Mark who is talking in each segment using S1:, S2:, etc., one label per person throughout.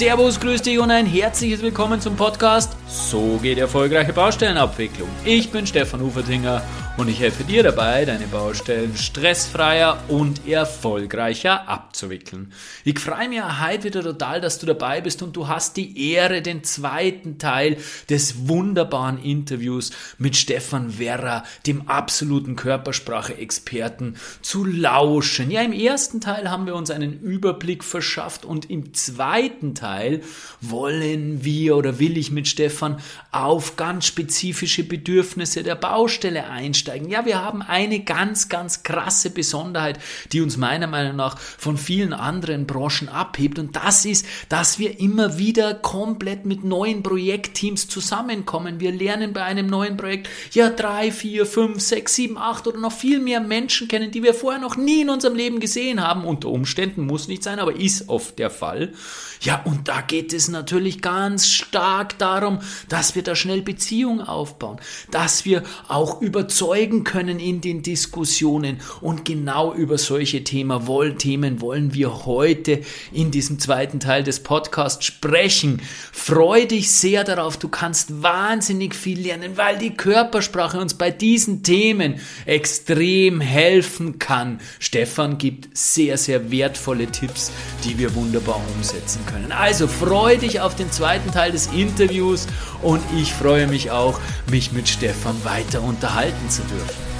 S1: Servus, grüß dich und ein herzliches Willkommen zum Podcast So geht erfolgreiche Baustellenabwicklung. Ich bin Stefan Ufertinger und ich helfe dir dabei, deine Baustellen stressfreier und erfolgreicher abzuwickeln. Ich freue mich heute wieder total, dass du dabei bist und du hast die Ehre, den zweiten Teil des wunderbaren Interviews mit Stefan Werra, dem absoluten Körpersprache-Experten, zu lauschen. Ja, im ersten Teil haben wir uns einen Überblick verschafft und im zweiten Teil wollen wir oder will ich mit Stefan auf ganz spezifische Bedürfnisse der Baustelle einsteigen einsteigen. Ja, wir haben eine ganz, ganz krasse Besonderheit, die uns meiner Meinung nach von vielen anderen Branchen abhebt. Und das ist, dass wir immer wieder komplett mit neuen Projektteams zusammenkommen. Wir lernen bei einem neuen Projekt ja drei, vier, fünf, sechs, sieben, acht oder noch viel mehr Menschen kennen, die wir vorher noch nie in unserem Leben gesehen haben. Unter Umständen muss nicht sein, aber ist oft der Fall. Ja, und da geht es natürlich ganz stark darum, dass wir da schnell Beziehungen aufbauen, dass wir auch überzeugen können in den Diskussionen. Und genau über solche Themen, wollen wir heute in diesem zweiten Teil des Podcasts sprechen. Freu dich sehr darauf, du kannst wahnsinnig viel lernen, weil die Körpersprache uns bei diesen Themen extrem helfen kann. Stefan gibt sehr, sehr wertvolle Tipps, die wir wunderbar umsetzen können. Also freu dich auf den zweiten Teil des Interviews und ich freue mich auch, mich mit Stefan weiter unterhalten zu dürfen.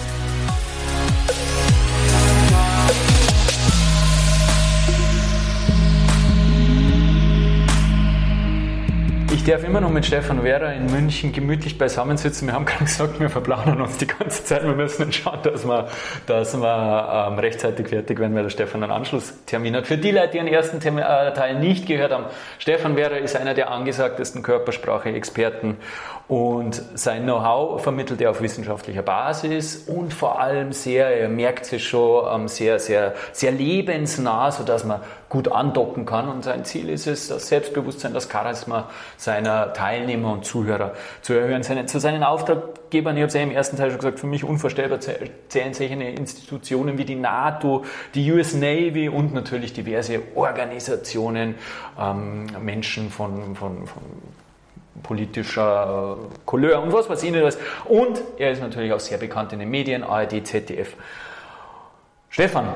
S1: Ich darf immer noch mit Stefan Werder in München gemütlich beisammensitzen. Wir haben gerade gesagt, wir verplanen uns die ganze Zeit. Wir müssen schauen, dass wir, dass wir ähm, rechtzeitig fertig werden, weil der Stefan einen Anschlusstermin hat. Für die Leute, die den ersten Termin, äh, Teil nicht gehört haben, Stefan Werder ist einer der angesagtesten Körpersprache-Experten und sein Know-how vermittelt er auf wissenschaftlicher Basis und vor allem sehr, er merkt sich schon, ähm, sehr, sehr, sehr lebensnah, sodass man gut andocken kann. Und sein Ziel ist es, das Selbstbewusstsein, das Charisma seiner Teilnehmer und Zuhörer zu erhöhen. Seine, zu seinen Auftraggebern, ich habe es ja im ersten Teil schon gesagt, für mich unvorstellbar zählen solche Institutionen wie die NATO, die US Navy und natürlich diverse Organisationen, ähm, Menschen von, von, von politischer Couleur und was weiß ich nicht was. Und er ist natürlich auch sehr bekannt in den Medien, ARD, ZDF. Stefan,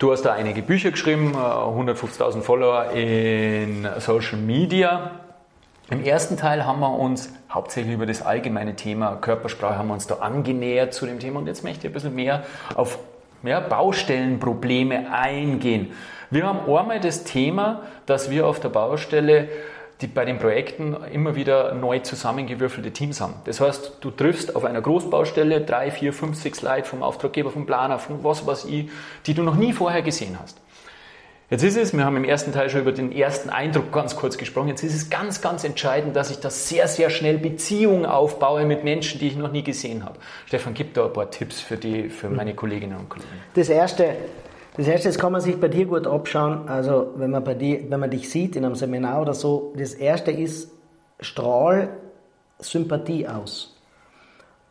S1: du hast da einige Bücher geschrieben, 150.000 äh, Follower in Social Media. Im ersten Teil haben wir uns hauptsächlich über das allgemeine Thema Körpersprache haben wir uns da angenähert zu dem Thema und jetzt möchte ich ein bisschen mehr auf ja, Baustellenprobleme eingehen. Wir haben einmal das Thema, dass wir auf der Baustelle die bei den Projekten immer wieder neu zusammengewürfelte Teams haben. Das heißt, du triffst auf einer Großbaustelle drei, vier, fünf, sechs Leute vom Auftraggeber, vom Planer, von was weiß ich, die du noch nie vorher gesehen hast. Jetzt ist es, wir haben im ersten Teil schon über den ersten Eindruck ganz kurz gesprochen, jetzt ist es ganz, ganz entscheidend, dass ich da sehr, sehr schnell Beziehungen aufbaue mit Menschen, die ich noch nie gesehen habe. Stefan, gib da ein paar Tipps für, die, für meine Kolleginnen und Kollegen.
S2: Das erste, das erste, das kann man sich bei dir gut abschauen. Also, wenn man bei dir, wenn man dich sieht in einem Seminar oder so, das erste ist, strahl Sympathie aus.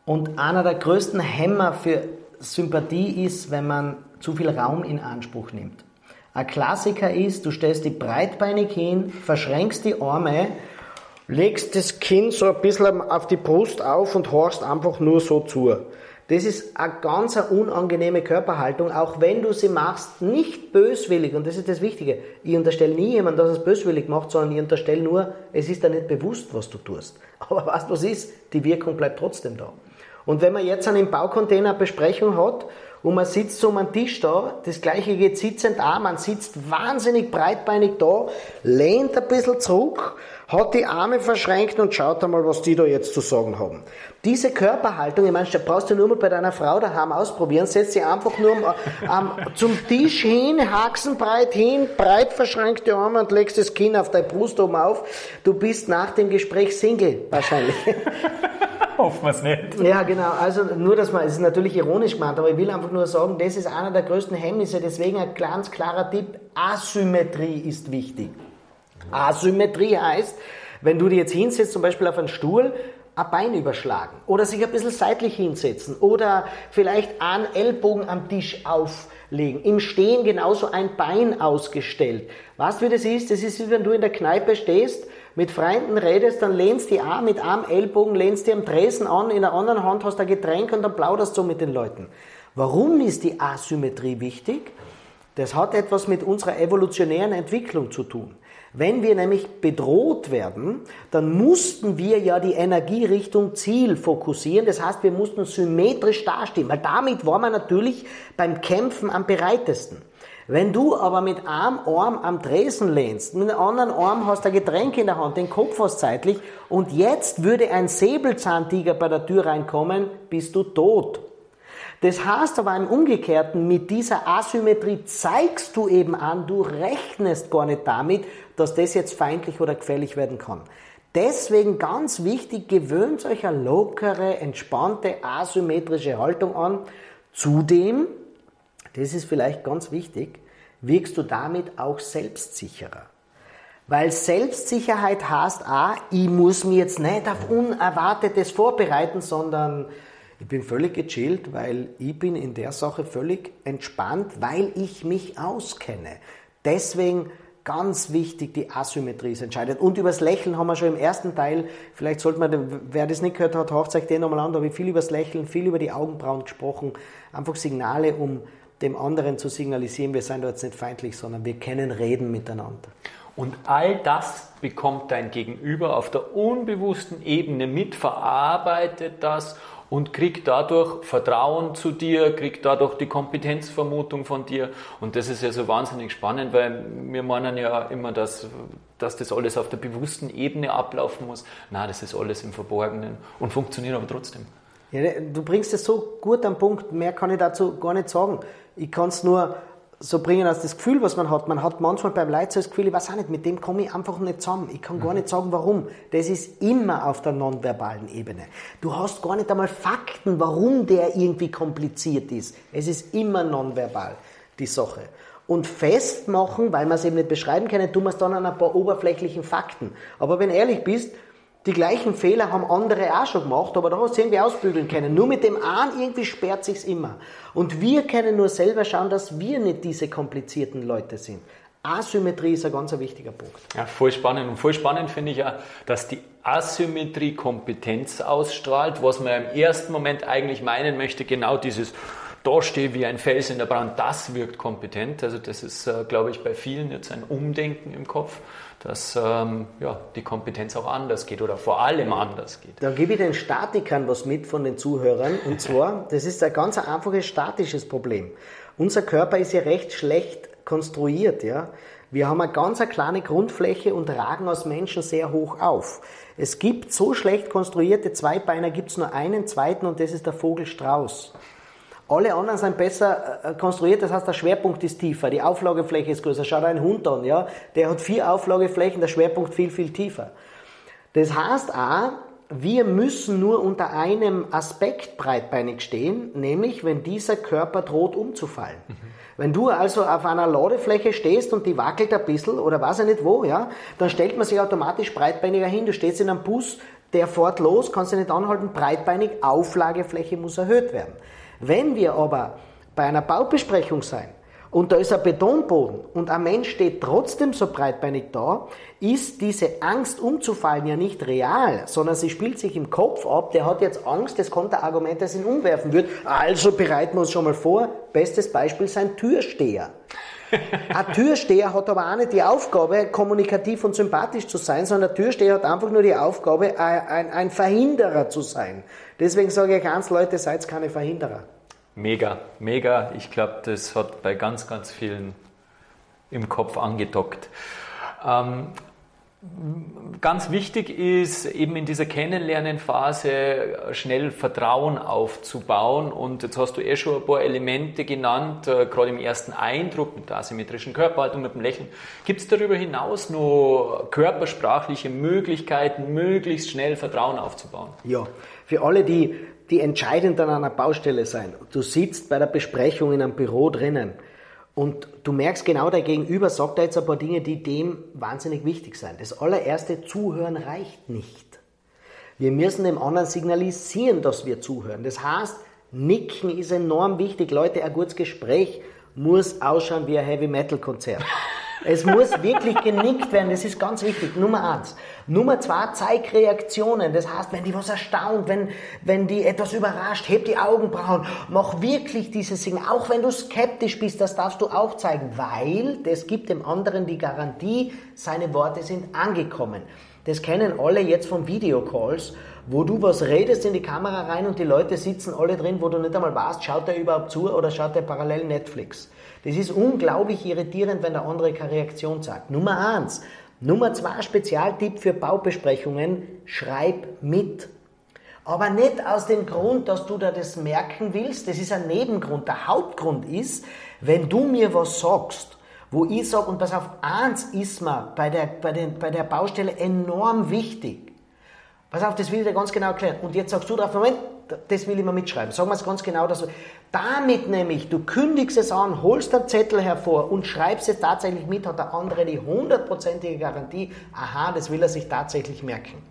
S2: Und einer der größten Hämmer für Sympathie ist, wenn man zu viel Raum in Anspruch nimmt. Ein Klassiker ist, du stellst dich breitbeinig hin, verschränkst die Arme, legst das Kinn so ein bisschen auf die Brust auf und horchst einfach nur so zu. Das ist eine ganz unangenehme Körperhaltung, auch wenn du sie machst, nicht böswillig. Und das ist das Wichtige. Ich unterstelle nie jemand, dass er es böswillig macht, sondern ich unterstelle nur, es ist dir nicht bewusst, was du tust. Aber was was ist, die Wirkung bleibt trotzdem da. Und wenn man jetzt einen Baucontainer Besprechung hat und man sitzt so um einen Tisch da, das gleiche geht sitzend auch, man sitzt wahnsinnig breitbeinig da, lehnt ein bisschen zurück, hat die Arme verschränkt und schaut einmal, was die da jetzt zu sagen haben. Diese Körperhaltung, ich meine, brauchst du nur mal bei deiner Frau daheim ausprobieren, setz sie einfach nur ähm, zum Tisch hin, haxenbreit hin, breit verschränkte Arme und legst das Kinn auf deine Brust oben auf. Du bist nach dem Gespräch Single, wahrscheinlich.
S1: Hoffen wir es nicht.
S2: Ja, genau. Also nur, dass man, es ist natürlich ironisch gemeint, aber ich will einfach nur sagen, das ist einer der größten Hemmnisse. Deswegen ein ganz klarer Tipp, Asymmetrie ist wichtig. Asymmetrie heißt, wenn du dir jetzt hinsetzt, zum Beispiel auf einen Stuhl, ein Bein überschlagen oder sich ein bisschen seitlich hinsetzen oder vielleicht einen Ellbogen am Tisch auf legen. Im Stehen genauso ein Bein ausgestellt. Weißt du, wie das ist? Das ist, wie wenn du in der Kneipe stehst, mit Freunden redest, dann lehnst die Arm mit Arm, Ellbogen, lehnst die am Tresen an, in der anderen Hand hast du ein Getränk und dann plauderst du mit den Leuten. Warum ist die Asymmetrie wichtig? Das hat etwas mit unserer evolutionären Entwicklung zu tun. Wenn wir nämlich bedroht werden, dann mussten wir ja die Energie Richtung Ziel fokussieren. Das heißt, wir mussten symmetrisch dastehen, weil damit war man natürlich beim Kämpfen am bereitesten. Wenn du aber mit einem Arm am Tresen lehnst, mit dem anderen Arm hast du ein Getränk in der Hand, den Kopf hast zeitlich und jetzt würde ein Säbelzahntiger bei der Tür reinkommen, bist du tot. Das heißt aber im Umgekehrten, mit dieser Asymmetrie zeigst du eben an, du rechnest gar nicht damit, dass das jetzt feindlich oder gefährlich werden kann. Deswegen ganz wichtig, gewöhnt euch eine lockere, entspannte, asymmetrische Haltung an. Zudem, das ist vielleicht ganz wichtig, wirkst du damit auch selbstsicherer. Weil Selbstsicherheit heißt auch, ich muss mir jetzt nicht auf Unerwartetes vorbereiten, sondern ich bin völlig gechillt, weil ich bin in der Sache völlig entspannt, weil ich mich auskenne. Deswegen ganz wichtig, die Asymmetrie ist entscheidend. Und übers Lächeln haben wir schon im ersten Teil, vielleicht sollte man, wer das nicht gehört hat, hört euch den nochmal an, da habe ich viel übers Lächeln, viel über die Augenbrauen gesprochen. Einfach Signale, um dem anderen zu signalisieren, wir sind da jetzt nicht feindlich, sondern wir kennen Reden miteinander.
S1: Und all das bekommt dein Gegenüber auf der unbewussten Ebene mit, verarbeitet das und kriegt dadurch Vertrauen zu dir, kriegt dadurch die Kompetenzvermutung von dir. Und das ist ja so wahnsinnig spannend, weil wir meinen ja immer, dass, dass das alles auf der bewussten Ebene ablaufen muss. Na, das ist alles im Verborgenen und funktioniert aber trotzdem.
S2: Ja, du bringst es so gut am Punkt, mehr kann ich dazu gar nicht sagen. Ich kann es nur so bringen als das Gefühl, was man hat. Man hat manchmal beim Leid so das Gefühl, ich weiß auch nicht, mit dem komme ich einfach nicht zusammen. Ich kann gar mhm. nicht sagen, warum. Das ist immer auf der nonverbalen Ebene. Du hast gar nicht einmal Fakten, warum der irgendwie kompliziert ist. Es ist immer nonverbal, die Sache. Und festmachen, weil man es eben nicht beschreiben kann, tun wir es dann an ein paar oberflächlichen Fakten. Aber wenn ehrlich bist, die gleichen Fehler haben andere auch schon gemacht, aber da hast du irgendwie ausbügeln können. Nur mit dem einen irgendwie sperrt sich's immer. Und wir können nur selber schauen, dass wir nicht diese komplizierten Leute sind. Asymmetrie ist ein ganz wichtiger Punkt.
S1: Ja, voll spannend. Und voll spannend finde ich auch, dass die Asymmetrie Kompetenz ausstrahlt, was man im ersten Moment eigentlich meinen möchte, genau dieses da stehe wie ein Fels in der Brand, das wirkt kompetent. Also das ist, äh, glaube ich, bei vielen jetzt ein Umdenken im Kopf dass ähm, ja, die Kompetenz auch anders geht oder vor allem anders geht.
S2: Da gebe ich den Statikern was mit von den Zuhörern. Und zwar, das ist ein ganz einfaches statisches Problem. Unser Körper ist ja recht schlecht konstruiert. Ja? Wir haben eine ganz eine kleine Grundfläche und ragen als Menschen sehr hoch auf. Es gibt so schlecht konstruierte Zweibeiner, gibt es nur einen zweiten und das ist der Vogelstrauß. Alle anderen sind besser äh, konstruiert, das heißt, der Schwerpunkt ist tiefer, die Auflagefläche ist größer. Schau dir einen Hund an, ja? der hat vier Auflageflächen, der Schwerpunkt viel, viel tiefer. Das heißt auch, wir müssen nur unter einem Aspekt breitbeinig stehen, nämlich wenn dieser Körper droht umzufallen. Mhm. Wenn du also auf einer Ladefläche stehst und die wackelt ein bisschen oder weiß ich nicht wo, ja, dann stellt man sich automatisch breitbeiniger hin. Du stehst in einem Bus, der fährt los, kannst du nicht anhalten, breitbeinig, Auflagefläche muss erhöht werden. Wenn wir aber bei einer Baubesprechung sein und da ist ein Betonboden und ein Mensch steht trotzdem so breitbeinig da, ist diese Angst umzufallen ja nicht real, sondern sie spielt sich im Kopf ab. Der hat jetzt Angst, das kommt ein Argument, das ihn umwerfen wird. Also bereiten wir uns schon mal vor. Bestes Beispiel sein Türsteher. Ein Türsteher hat aber auch nicht die Aufgabe, kommunikativ und sympathisch zu sein, sondern ein Türsteher hat einfach nur die Aufgabe, ein, ein Verhinderer zu sein. Deswegen sage ich ganz Leute, seid keine Verhinderer.
S1: Mega, mega. Ich glaube, das hat bei ganz, ganz vielen im Kopf angedockt. Ähm, Ganz wichtig ist eben in dieser Kennenlernenphase schnell Vertrauen aufzubauen. Und jetzt hast du eh schon ein paar Elemente genannt, äh, gerade im ersten Eindruck mit der asymmetrischen Körperhaltung, mit dem Lächeln. Gibt es darüber hinaus noch körpersprachliche Möglichkeiten, möglichst schnell Vertrauen aufzubauen?
S2: Ja, für alle, die, die entscheidend an einer Baustelle sein. Du sitzt bei der Besprechung in einem Büro drinnen und du merkst genau, der Gegenüber sagt da jetzt ein paar Dinge, die dem wahnsinnig wichtig sind. Das allererste, Zuhören reicht nicht. Wir müssen dem anderen signalisieren, dass wir zuhören. Das heißt, Nicken ist enorm wichtig. Leute, ein gutes Gespräch muss ausschauen wie ein Heavy-Metal-Konzert. Es muss wirklich genickt werden, das ist ganz wichtig. Nummer eins. Nummer zwei, zeig Reaktionen. Das heißt, wenn die was erstaunt, wenn, wenn die etwas überrascht, heb die Augenbrauen, mach wirklich dieses Signal. Auch wenn du skeptisch bist, das darfst du auch zeigen, weil das gibt dem anderen die Garantie, seine Worte sind angekommen. Das kennen alle jetzt von Videocalls, wo du was redest in die Kamera rein und die Leute sitzen alle drin, wo du nicht einmal weißt, schaut er überhaupt zu oder schaut er parallel Netflix. Das ist unglaublich irritierend, wenn der andere keine Reaktion sagt. Nummer eins. Nummer zwei, Spezialtipp für Baubesprechungen, schreib mit. Aber nicht aus dem Grund, dass du da das merken willst, das ist ein Nebengrund. Der Hauptgrund ist, wenn du mir was sagst, wo ich sage, und pass auf, eins ist mir bei der, bei, den, bei der Baustelle enorm wichtig. Pass auf, das will ich dir ganz genau erklären. Und jetzt sagst du drauf, Moment, das will ich mal mitschreiben. Sagen wir es ganz genau. Dass, damit nämlich, du kündigst es an, holst den Zettel hervor und schreibst es tatsächlich mit, hat der andere die hundertprozentige Garantie, aha, das will er sich tatsächlich merken.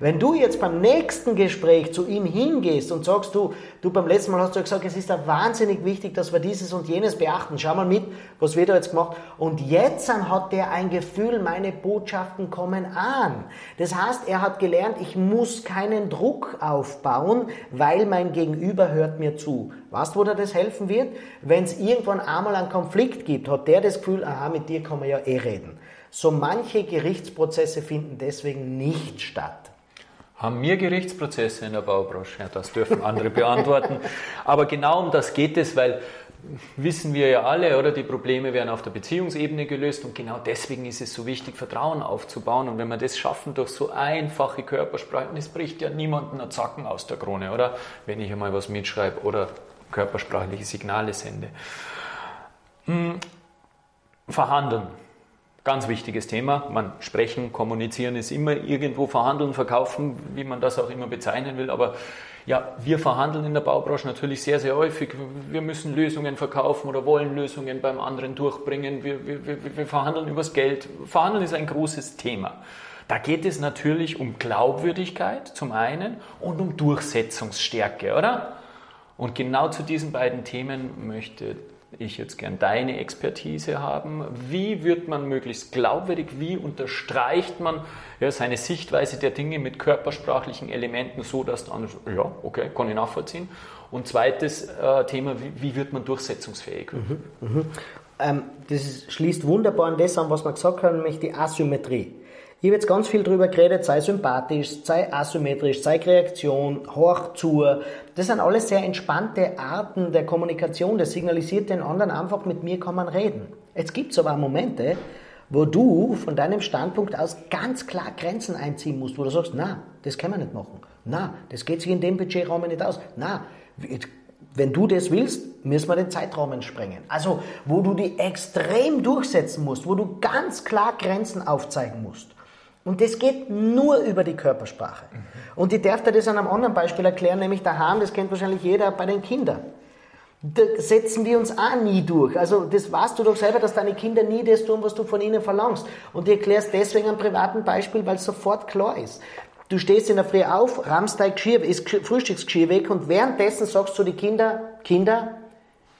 S2: Wenn du jetzt beim nächsten Gespräch zu ihm hingehst und sagst, du, du beim letzten Mal hast du gesagt, es ist da wahnsinnig wichtig, dass wir dieses und jenes beachten. Schau mal mit, was wird da jetzt gemacht? Und jetzt hat der ein Gefühl, meine Botschaften kommen an. Das heißt, er hat gelernt, ich muss keinen Druck aufbauen, weil mein Gegenüber hört mir zu. Weißt du, wo dir das helfen wird? Wenn es irgendwann einmal einen Konflikt gibt, hat der das Gefühl, aha, mit dir kann man ja eh reden. So manche Gerichtsprozesse finden deswegen nicht statt.
S1: Haben wir Gerichtsprozesse in der Baubranche? Ja, das dürfen andere beantworten. Aber genau um das geht es, weil wissen wir ja alle, oder? Die Probleme werden auf der Beziehungsebene gelöst und genau deswegen ist es so wichtig, Vertrauen aufzubauen. Und wenn wir das schaffen durch so einfache Körpersprache, es bricht ja niemanden ein Zacken aus der Krone, oder? Wenn ich einmal was mitschreibe oder körpersprachliche Signale sende. Hm. Verhandeln. Ganz wichtiges Thema. Man sprechen, kommunizieren ist immer irgendwo verhandeln, verkaufen, wie man das auch immer bezeichnen will. Aber ja, wir verhandeln in der Baubranche natürlich sehr, sehr häufig. Wir müssen Lösungen verkaufen oder wollen Lösungen beim anderen durchbringen. Wir, wir, wir, wir verhandeln übers Geld. Verhandeln ist ein großes Thema. Da geht es natürlich um Glaubwürdigkeit zum einen und um Durchsetzungsstärke, oder? Und genau zu diesen beiden Themen möchte ich jetzt gern deine Expertise haben. Wie wird man möglichst glaubwürdig? Wie unterstreicht man ja, seine Sichtweise der Dinge mit körpersprachlichen Elementen so, dass dann, ja, okay, kann ich nachvollziehen. Und zweites äh, Thema, wie, wie, wird man durchsetzungsfähig? Mhm,
S2: mh. ähm, das schließt wunderbar an das an, was wir gesagt haben, nämlich die Asymmetrie. Ich habe jetzt ganz viel darüber geredet, sei sympathisch, sei asymmetrisch, sei Reaktion, hoch zu. Das sind alles sehr entspannte Arten der Kommunikation. Das signalisiert den anderen einfach, mit mir kann man reden. Jetzt gibt es aber Momente, wo du von deinem Standpunkt aus ganz klar Grenzen einziehen musst, wo du sagst, na, das kann man nicht machen. Na, das geht sich in dem Budgetraum nicht aus. Na, wenn du das willst, müssen wir den Zeitraum sprengen. Also, wo du die extrem durchsetzen musst, wo du ganz klar Grenzen aufzeigen musst. Und das geht nur über die Körpersprache. Und ich darf dir das an einem anderen Beispiel erklären, nämlich daheim, das kennt wahrscheinlich jeder bei den Kindern. Da setzen wir uns auch nie durch. Also das weißt du doch selber, dass deine Kinder nie das tun, was du von ihnen verlangst. Und ich erkläre es deswegen am privaten Beispiel, weil es sofort klar ist. Du stehst in der Früh auf, rammst dein Geschirr, ist Frühstücksgeschirr weg und währenddessen sagst du die Kinder, Kinder,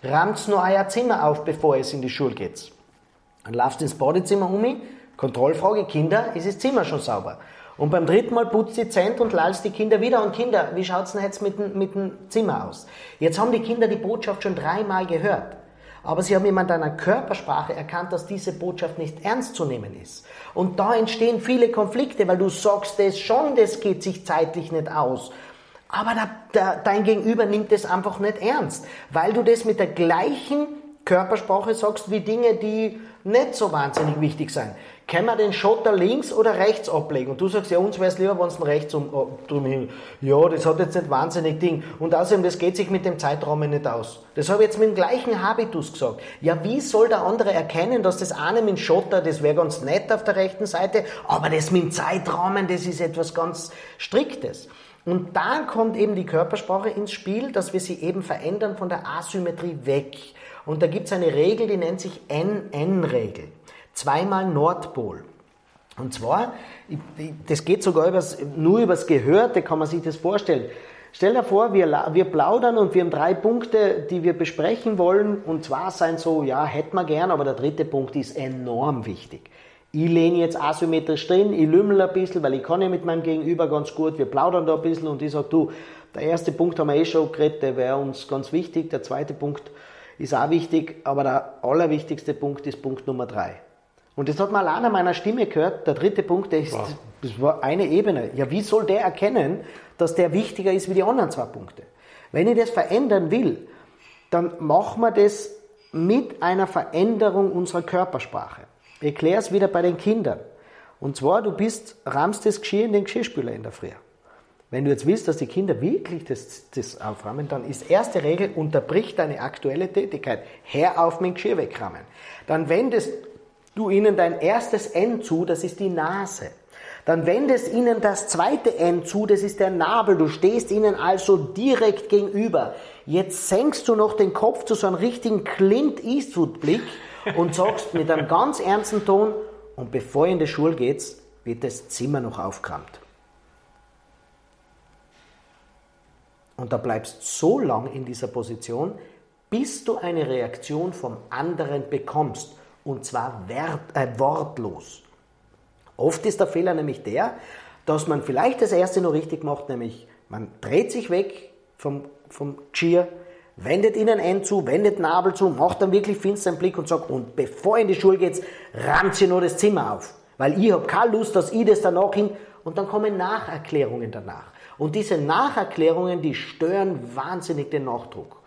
S2: rammt nur euer Zimmer auf, bevor es in die Schule geht. Dann laufst ins Badezimmer um, Kontrollfrage, Kinder, ist das Zimmer schon sauber? Und beim dritten Mal putzt die Zent und lallst die Kinder wieder. Und Kinder, wie schaut's denn jetzt mit, dem, mit dem Zimmer aus? Jetzt haben die Kinder die Botschaft schon dreimal gehört. Aber sie haben jemand deiner Körpersprache erkannt, dass diese Botschaft nicht ernst zu nehmen ist. Und da entstehen viele Konflikte, weil du sagst es schon, das geht sich zeitlich nicht aus. Aber da, da, dein Gegenüber nimmt es einfach nicht ernst, weil du das mit der gleichen Körpersprache sagst wie Dinge, die nicht so wahnsinnig wichtig sind können wir den Schotter links oder rechts ablegen? Und du sagst, ja, uns wäre es lieber, wenn es rechts um, oh, drum hin. Ja, das hat jetzt nicht wahnsinnig Ding. Und außerdem, das geht sich mit dem Zeitraum nicht aus. Das habe ich jetzt mit dem gleichen Habitus gesagt. Ja, wie soll der andere erkennen, dass das eine mit dem Schotter, das wäre ganz nett auf der rechten Seite, aber das mit dem Zeitrahmen, das ist etwas ganz Striktes. Und da kommt eben die Körpersprache ins Spiel, dass wir sie eben verändern von der Asymmetrie weg. Und da gibt es eine Regel, die nennt sich NN-Regel zweimal Nordpol. Und zwar, das geht sogar übers, nur übers Gehörte, kann man sich das vorstellen. Stell dir vor, wir, wir plaudern und wir haben drei Punkte, die wir besprechen wollen. Und zwar sein so, ja, hätten wir gern, aber der dritte Punkt ist enorm wichtig. Ich lehne jetzt asymmetrisch drin, ich lümmel ein bisschen, weil ich kann ja mit meinem Gegenüber ganz gut, wir plaudern da ein bisschen und ich sage, du, der erste Punkt haben wir eh schon geredet, der wäre uns ganz wichtig, der zweite Punkt ist auch wichtig, aber der allerwichtigste Punkt ist Punkt Nummer drei. Und das hat man allein an meiner Stimme gehört, der dritte Punkt, der ist, wow. das war eine Ebene. Ja, wie soll der erkennen, dass der wichtiger ist wie die anderen zwei Punkte? Wenn ich das verändern will, dann machen wir das mit einer Veränderung unserer Körpersprache. Ich erkläre es wieder bei den Kindern. Und zwar, du bist, rammst das Geschirr in den Geschirrspüler in der Früh. Wenn du jetzt willst, dass die Kinder wirklich das, das auframmen, dann ist erste Regel, unterbrich deine aktuelle Tätigkeit. Hör auf mit dem Geschirr wegrammen. Dann wendest du ihnen dein erstes N zu, das ist die Nase. Dann wendest ihnen das zweite N zu, das ist der Nabel. Du stehst ihnen also direkt gegenüber. Jetzt senkst du noch den Kopf zu so einem richtigen Clint Eastwood Blick und sagst mit einem ganz ernsten Ton, und bevor ihr in die Schule geht, wird das Zimmer noch aufgeräumt. Und da bleibst so lang in dieser Position, bis du eine Reaktion vom anderen bekommst. Und zwar wert, äh, wortlos. Oft ist der Fehler nämlich der, dass man vielleicht das erste noch richtig macht, nämlich man dreht sich weg vom, vom Cheer, wendet ihnen ein zu, wendet Nabel zu, macht dann wirklich finsteren Blick und sagt, und bevor ihr in die Schule geht, rammt sie nur das Zimmer auf. Weil ich habe keine Lust, dass ich das danach hin... Und dann kommen Nacherklärungen danach. Und diese Nacherklärungen, die stören wahnsinnig den Nachdruck.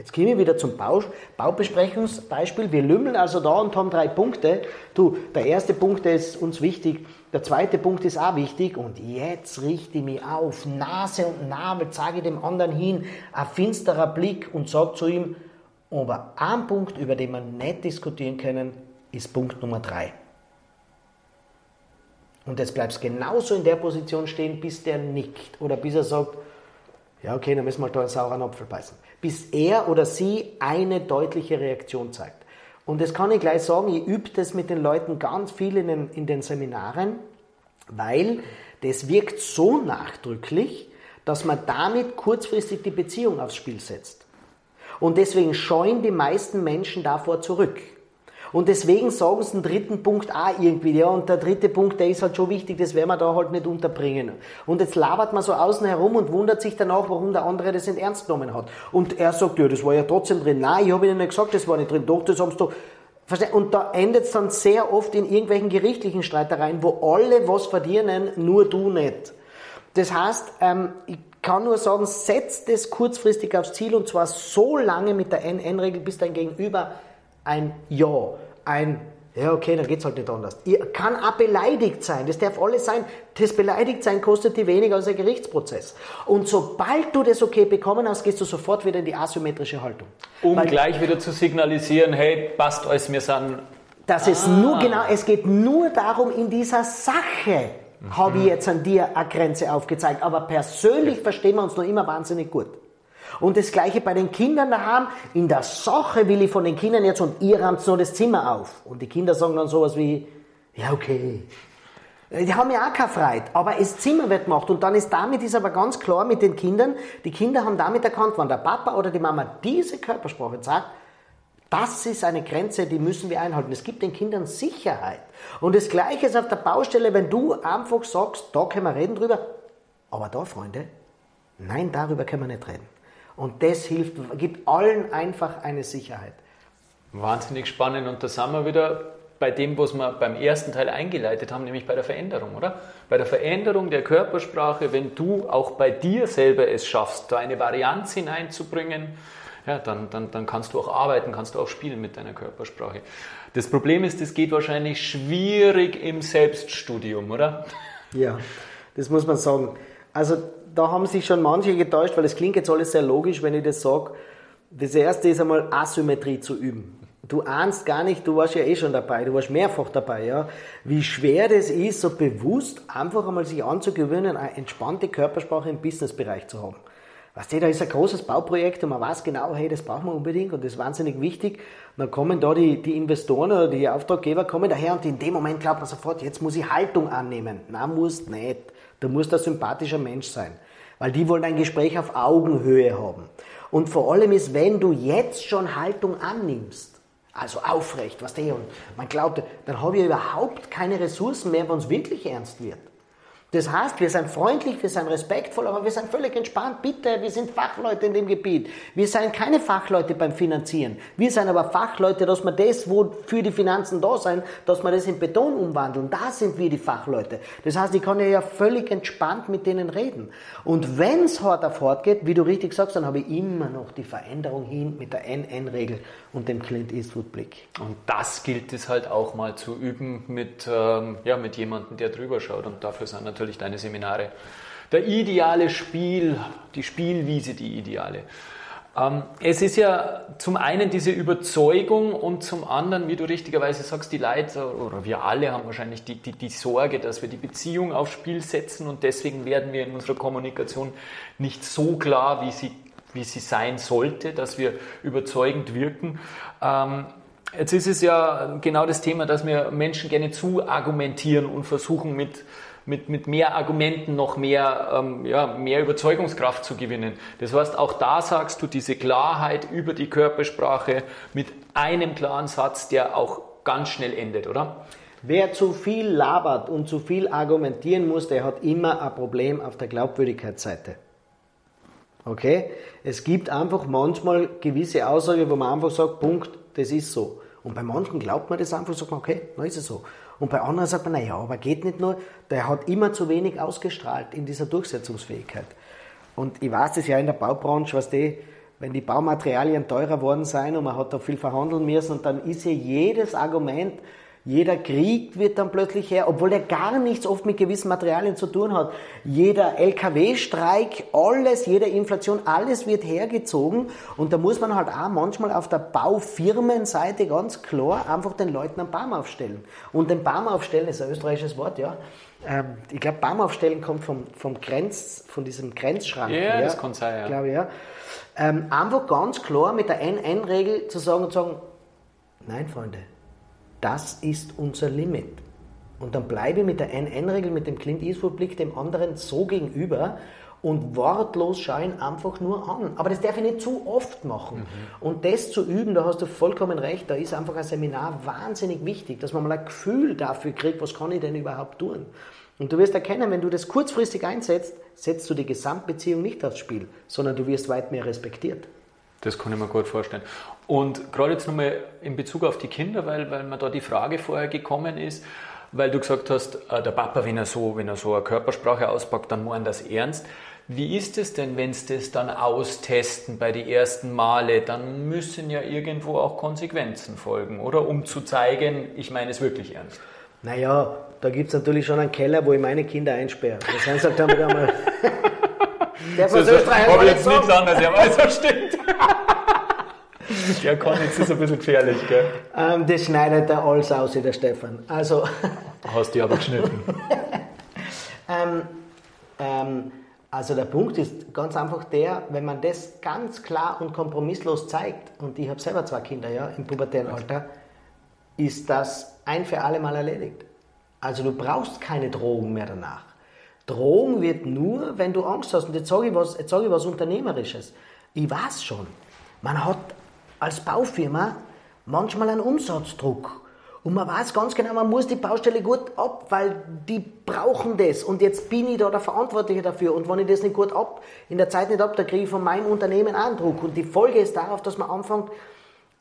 S2: Jetzt gehen wir wieder zum Bau, Baubesprechungsbeispiel. Wir lümmeln also da und haben drei Punkte. Du, der erste Punkt ist uns wichtig, der zweite Punkt ist auch wichtig und jetzt richte ich mich auf, Nase und Nabel, zeige dem anderen hin, ein finsterer Blick und sage zu ihm, aber ein Punkt, über den wir nicht diskutieren können, ist Punkt Nummer drei. Und jetzt bleibst genauso in der Position stehen, bis der nickt oder bis er sagt, ja, okay, dann müssen wir da einen sauren Apfel beißen. Bis er oder sie eine deutliche Reaktion zeigt. Und das kann ich gleich sagen, ich übe das mit den Leuten ganz viel in den, in den Seminaren, weil das wirkt so nachdrücklich, dass man damit kurzfristig die Beziehung aufs Spiel setzt. Und deswegen scheuen die meisten Menschen davor zurück. Und deswegen sagen sie den dritten Punkt auch irgendwie, ja, und der dritte Punkt, der ist halt schon wichtig, das werden wir da halt nicht unterbringen. Und jetzt labert man so außen herum und wundert sich danach, warum der andere das nicht ernst genommen hat. Und er sagt, ja, das war ja trotzdem drin. Nein, ich habe Ihnen nicht gesagt, das war nicht drin. Doch, das haben Sie doch. Und da endet es dann sehr oft in irgendwelchen gerichtlichen Streitereien, wo alle was verdienen, nur du nicht. Das heißt, ähm, ich kann nur sagen, setz das kurzfristig aufs Ziel und zwar so lange mit der NN-Regel, bis dein Gegenüber ein Ja, ein ja, okay, dann geht es halt nicht anders. Ihr kann auch beleidigt sein, das darf alles sein. Das Beleidigtsein kostet dir weniger als ein Gerichtsprozess. Und sobald du das okay bekommen hast, gehst du sofort wieder in die asymmetrische Haltung.
S1: Um Weil, gleich wieder zu signalisieren, hey, passt alles, wir sind...
S2: Das ah. ist nur, genau, es geht nur darum, in dieser Sache mhm. habe ich jetzt an dir eine Grenze aufgezeigt. Aber persönlich okay. verstehen wir uns noch immer wahnsinnig gut. Und das gleiche bei den Kindern daheim. In der Sache will ich von den Kindern jetzt und ihr rammt nur das Zimmer auf. Und die Kinder sagen dann sowas wie, ja okay. Die haben ja auch keine Freude, aber das Zimmer wird gemacht und dann ist damit ist aber ganz klar mit den Kindern, die Kinder haben damit erkannt, wenn der Papa oder die Mama diese Körpersprache sagt, das ist eine Grenze, die müssen wir einhalten. Es gibt den Kindern Sicherheit. Und das Gleiche ist auf der Baustelle, wenn du einfach sagst, da können wir reden drüber, aber da, Freunde, nein, darüber können wir nicht reden. Und das hilft, gibt allen einfach eine Sicherheit.
S1: Wahnsinnig spannend. Und da sind wir wieder bei dem, was wir beim ersten Teil eingeleitet haben, nämlich bei der Veränderung, oder? Bei der Veränderung der Körpersprache, wenn du auch bei dir selber es schaffst, da eine Varianz hineinzubringen, ja, dann, dann, dann kannst du auch arbeiten, kannst du auch spielen mit deiner Körpersprache. Das Problem ist, das geht wahrscheinlich schwierig im Selbststudium, oder?
S2: Ja, das muss man sagen. Also da haben sich schon manche getäuscht, weil es klingt jetzt alles sehr logisch, wenn ich das sage. Das erste ist einmal Asymmetrie zu üben. Du ahnst gar nicht, du warst ja eh schon dabei, du warst mehrfach dabei, ja, wie schwer das ist, so bewusst einfach einmal sich anzugewöhnen, eine entspannte Körpersprache im Businessbereich zu haben. Weißt du, da ist ein großes Bauprojekt und man weiß genau, hey, das brauchen wir unbedingt und das ist wahnsinnig wichtig. Und dann kommen da die, die Investoren oder die Auftraggeber kommen daher und in dem Moment glaubt man sofort, jetzt muss ich Haltung annehmen. Nein, musst nicht. Du musst ein sympathischer Mensch sein. Weil die wollen ein Gespräch auf Augenhöhe haben. Und vor allem ist, wenn du jetzt schon Haltung annimmst, also aufrecht, was der und man glaubt, dann habe ich überhaupt keine Ressourcen mehr, wenn es wirklich ernst wird. Das heißt, wir sind freundlich, wir sind respektvoll, aber wir sind völlig entspannt. Bitte, wir sind Fachleute in dem Gebiet. Wir sind keine Fachleute beim Finanzieren. Wir sind aber Fachleute, dass wir das, wofür die Finanzen da sind, dass wir das in Beton umwandeln. Da sind wir die Fachleute. Das heißt, ich kann ja völlig entspannt mit denen reden. Und wenn es hart auf hart geht, wie du richtig sagst, dann habe ich immer noch die Veränderung hin mit der NN-Regel und dem Clint Eastwood-Blick.
S1: Und das gilt es halt auch mal zu üben mit, ähm, ja, mit jemandem, der drüber schaut. Und dafür sind natürlich deine Seminare. Der ideale Spiel, die Spielwiese, die ideale. Ähm, es ist ja zum einen diese Überzeugung und zum anderen, wie du richtigerweise sagst, die Leute oder wir alle haben wahrscheinlich die, die, die Sorge, dass wir die Beziehung aufs Spiel setzen und deswegen werden wir in unserer Kommunikation nicht so klar, wie sie, wie sie sein sollte, dass wir überzeugend wirken. Ähm, jetzt ist es ja genau das Thema, dass wir Menschen gerne zu argumentieren und versuchen mit mit, mit mehr Argumenten noch mehr, ähm, ja, mehr Überzeugungskraft zu gewinnen. Das heißt, auch da sagst du diese Klarheit über die Körpersprache mit einem klaren Satz, der auch ganz schnell endet, oder?
S2: Wer zu viel labert und zu viel argumentieren muss, der hat immer ein Problem auf der Glaubwürdigkeitsseite. Okay? Es gibt einfach manchmal gewisse Aussagen, wo man einfach sagt, Punkt, das ist so. Und bei manchen glaubt man das einfach, sagt man, okay, dann ist es so. Und bei anderen sagt man, naja, aber geht nicht nur, der hat immer zu wenig ausgestrahlt in dieser Durchsetzungsfähigkeit. Und ich weiß das ja in der Baubranche, was die, wenn die Baumaterialien teurer worden sind und man hat da viel verhandeln müssen und dann ist ja jedes Argument, jeder Krieg wird dann plötzlich her, obwohl er gar nichts oft mit gewissen Materialien zu tun hat. Jeder LKW-Streik, alles, jede Inflation, alles wird hergezogen. Und da muss man halt auch manchmal auf der Baufirmenseite ganz klar einfach den Leuten einen Baum aufstellen. Und den Baum aufstellen ist ein österreichisches Wort, ja. Ähm, ich glaube, Baum aufstellen kommt vom, vom Grenz, von diesem Grenzschrank.
S1: Ja, ja, das kann sein, ja.
S2: Glaube ich, ja. Ähm, einfach ganz klar mit der NN-Regel zu sagen und sagen, nein, Freunde, das ist unser Limit. Und dann bleibe ich mit der NN-Regel, mit dem Clint Eastwood-Blick dem anderen so gegenüber und wortlos schauen einfach nur an. Aber das darf ich nicht zu oft machen. Mhm. Und das zu üben, da hast du vollkommen recht, da ist einfach ein Seminar wahnsinnig wichtig, dass man mal ein Gefühl dafür kriegt, was kann ich denn überhaupt tun. Und du wirst erkennen, wenn du das kurzfristig einsetzt, setzt du die Gesamtbeziehung nicht aufs Spiel, sondern du wirst weit mehr respektiert.
S1: Das kann ich mir gut vorstellen. Und gerade jetzt nochmal in Bezug auf die Kinder, weil, weil mir da die Frage vorher gekommen ist, weil du gesagt hast, äh, der Papa, wenn er so, wenn er so eine Körpersprache auspackt, dann meint das ernst. Wie ist es denn, wenn sie das dann austesten bei den ersten Male? Dann müssen ja irgendwo auch Konsequenzen folgen, oder? Um zu zeigen, ich meine es wirklich ernst.
S2: Naja, da gibt es natürlich schon einen Keller, wo ich meine Kinder einsperre. Das heißt, sagt damit einmal.
S1: Der von so, Österreich ich jetzt nichts anderes, ja, weil so stimmt. Der Konitz ist ein bisschen gefährlich, gell?
S2: Ähm, das schneidet er alles aus, der Stefan. Also.
S1: Hast du aber geschnitten.
S2: ähm, ähm, also der Punkt ist ganz einfach der, wenn man das ganz klar und kompromisslos zeigt, und ich habe selber zwei Kinder ja, im pubertären Alter, ist das ein für alle Mal erledigt. Also du brauchst keine Drogen mehr danach. Drogen wird nur, wenn du Angst hast. Und jetzt sage ich was, jetzt sage ich was Unternehmerisches. Ich weiß schon, man hat als Baufirma manchmal einen Umsatzdruck. Und man weiß ganz genau, man muss die Baustelle gut ab, weil die brauchen das. Und jetzt bin ich da der Verantwortliche dafür. Und wenn ich das nicht gut ab, in der Zeit nicht ab, dann kriege ich von meinem Unternehmen einen Druck. Und die Folge ist darauf, dass man anfängt,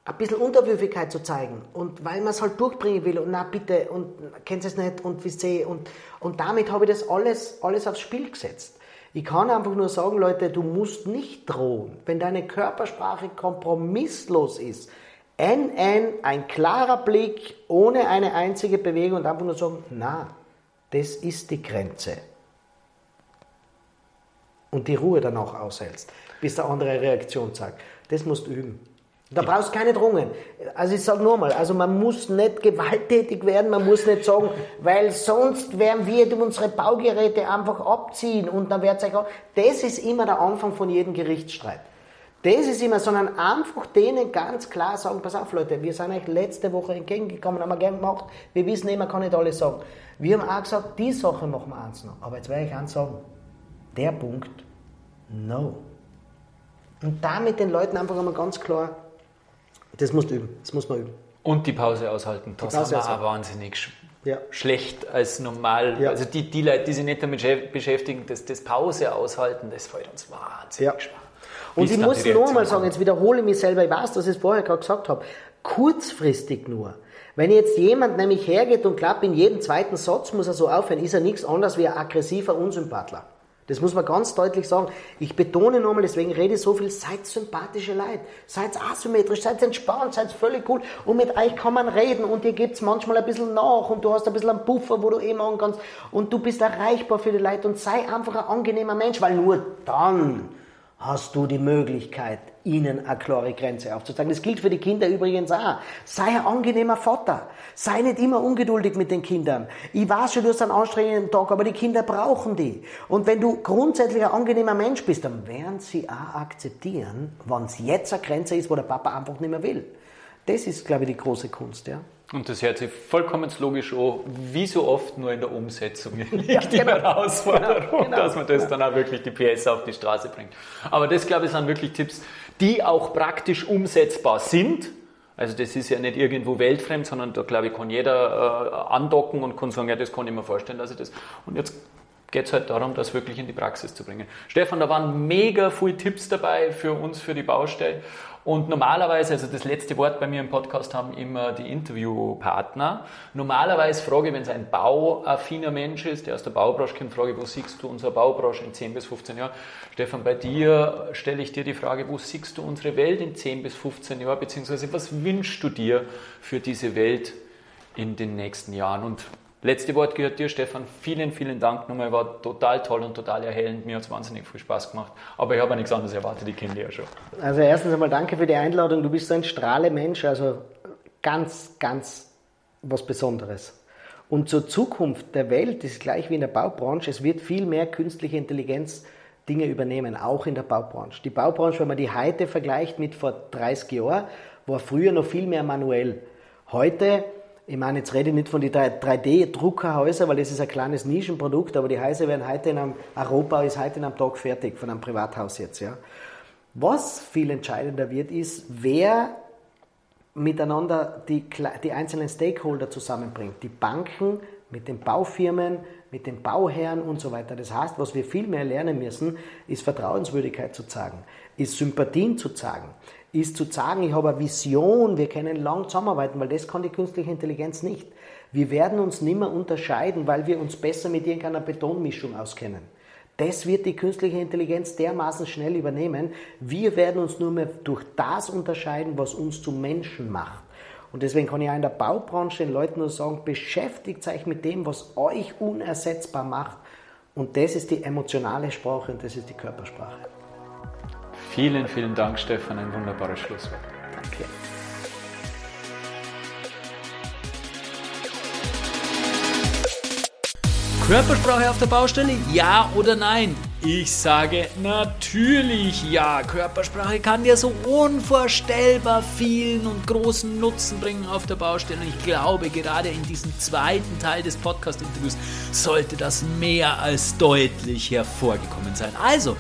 S2: ein bisschen Unterwürfigkeit zu zeigen. Und weil man es halt durchbringen will und na bitte und kennt es nicht und wie sehe und, und damit habe ich das alles, alles aufs Spiel gesetzt. Ich kann einfach nur sagen, Leute, du musst nicht drohen. Wenn deine Körpersprache kompromisslos ist, NN, ein klarer Blick, ohne eine einzige Bewegung und einfach nur sagen, na, das ist die Grenze. Und die Ruhe dann auch aushältst, bis der andere Reaktion zeigt. Das musst du üben. Da brauchst du keine Drohungen. Also ich sage nur mal, also man muss nicht gewalttätig werden, man muss nicht sagen, weil sonst werden wir unsere Baugeräte einfach abziehen und dann wird es auch. Das ist immer der Anfang von jedem Gerichtsstreit. Das ist immer, sondern einfach denen ganz klar sagen, pass auf Leute, wir sind euch letzte Woche entgegengekommen, haben wir gern gemacht, wir wissen immer, kann nicht alles sagen. Wir haben auch gesagt, die Sache machen wir eins noch. Aber jetzt werde ich eins sagen, der Punkt, No. Und da mit den Leuten einfach einmal ganz klar, das musst du üben, das muss man üben.
S1: Und die Pause aushalten. Das
S2: Pause
S1: sind wir
S2: aushalten.
S1: auch wahnsinnig sch
S2: Ja.
S1: schlecht als normal.
S2: Ja.
S1: Also die, die Leute, die sich nicht damit beschäf- beschäftigen, das, das Pause aushalten, das fällt uns wahnsinnig
S2: Ja.
S1: schwer.
S2: Und ich muss
S1: Reaktion
S2: mal sagen, jetzt wiederhole ich mich selber, ich weiß, dass ich es vorher gerade gesagt habe, kurzfristig nur. Wenn jetzt jemand nämlich hergeht und glaubt, in jedem zweiten Satz muss er so aufhören, ist er nichts anderes wie ein aggressiver Unsympathler. Das muss man ganz deutlich sagen. Ich betone nochmal, deswegen rede ich so viel, seid sympathische Leute, seid asymmetrisch, seid entspannt, seid völlig cool. Und mit euch kann man reden und ihr gebt manchmal ein bisschen nach und du hast ein bisschen einen Puffer, wo du eh machen kannst. Und du bist erreichbar für die Leute und sei einfach ein angenehmer Mensch, weil nur dann hast du die Möglichkeit, ihnen eine klare Grenze aufzuzeigen. Das gilt für die Kinder übrigens auch. Sei ein angenehmer Vater. Sei nicht immer ungeduldig mit den Kindern. Ich weiß schon, du hast einen anstrengenden Tag, aber die Kinder brauchen die. Und wenn du grundsätzlich ein angenehmer Mensch bist, dann werden sie auch akzeptieren, wenn es jetzt eine Grenze ist, wo der Papa einfach nicht mehr will. Das ist, glaube ich, die große Kunst, ja.
S1: Und das hört sich vollkommen logisch an, wie so oft nur in der Umsetzung liegt die
S2: genau.
S1: Herausforderung,
S2: Genau, genau,
S1: dass man das dann auch wirklich die PS auf die Straße bringt. Aber das, glaube ich, sind wirklich Tipps, die auch praktisch umsetzbar sind. Also das ist ja nicht irgendwo weltfremd, sondern da, glaube ich, kann jeder äh, andocken und kann sagen, ja, das kann ich mir vorstellen, dass ich das... Und jetzt geht es halt darum, das wirklich in die Praxis zu bringen. Stefan, da waren mega viele Tipps dabei für uns, für die Baustelle. Und normalerweise, also das letzte Wort bei mir im Podcast haben immer die Interviewpartner. Normalerweise frage ich, wenn es ein bauaffiner Mensch ist, der aus der Baubranche kommt, frage ich, wo siehst du unsere Baubranche in 10 bis 15 Jahren? Stefan, bei dir stelle ich dir die Frage, wo siehst du unsere Welt in 10 bis 15 Jahren, beziehungsweise was wünschst du dir für diese Welt in den nächsten Jahren? Und letzte Wort gehört dir, Stefan. Vielen, vielen Dank nochmal. War total toll und total erhellend. Mir hat es wahnsinnig viel Spaß gemacht. Aber ich habe nichts anderes erwartet. Ich kenne dich ja schon.
S2: Also erstens einmal danke für die Einladung. Du bist so ein Strahlemensch, also ganz, ganz was Besonderes. Und zur Zukunft der Welt ist gleich wie in der Baubranche. Es wird viel mehr künstliche Intelligenz Dinge übernehmen, auch in der Baubranche. Die Baubranche, wenn man die heute vergleicht mit vor 30 Jahren, war früher noch viel mehr manuell. Heute, ich meine, jetzt rede ich nicht von den 3D-Druckerhäusern, weil das ist ein kleines Nischenprodukt, aber die Häuser werden heute in einem, Europa ist heute in einem Tag fertig, von einem Privathaus jetzt, ja. Was viel entscheidender wird, ist, wer miteinander die, die einzelnen Stakeholder zusammenbringt. Die Banken mit den Baufirmen, mit den Bauherren und so weiter. Das heißt, was wir viel mehr lernen müssen, ist Vertrauenswürdigkeit zu zeigen, ist Sympathien zu zeigen, ist zu sagen, ich habe eine Vision, wir können lang zusammenarbeiten, weil das kann die künstliche Intelligenz nicht. Wir werden uns nimmer unterscheiden, weil wir uns besser mit irgendeiner Betonmischung auskennen. Das wird die künstliche Intelligenz dermaßen schnell übernehmen. Wir werden uns nur mehr durch das unterscheiden, was uns zu Menschen macht. Und deswegen kann ich auch in der Baubranche den Leuten nur sagen, beschäftigt euch mit dem, was euch unersetzbar macht. Und das ist die emotionale Sprache und das ist die Körpersprache.
S1: Vielen, vielen Dank, Stefan. Ein wunderbares Schlusswort.
S2: Danke.
S1: Körpersprache auf der Baustelle? Ja oder nein? Ich sage natürlich ja. Körpersprache kann dir so unvorstellbar vielen und großen Nutzen bringen auf der Baustelle. Und ich glaube, gerade in diesem zweiten Teil des Podcast-Interviews sollte das mehr als deutlich hervorgekommen sein. Also,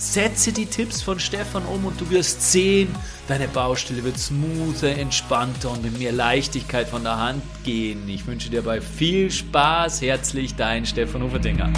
S1: Setze die Tipps von Stefan um und du wirst sehen, deine Baustelle wird smoother, entspannter und mit mehr Leichtigkeit von der Hand gehen. Ich wünsche dir dabei viel Spaß. Herzlich, dein Stefan Uferdinger.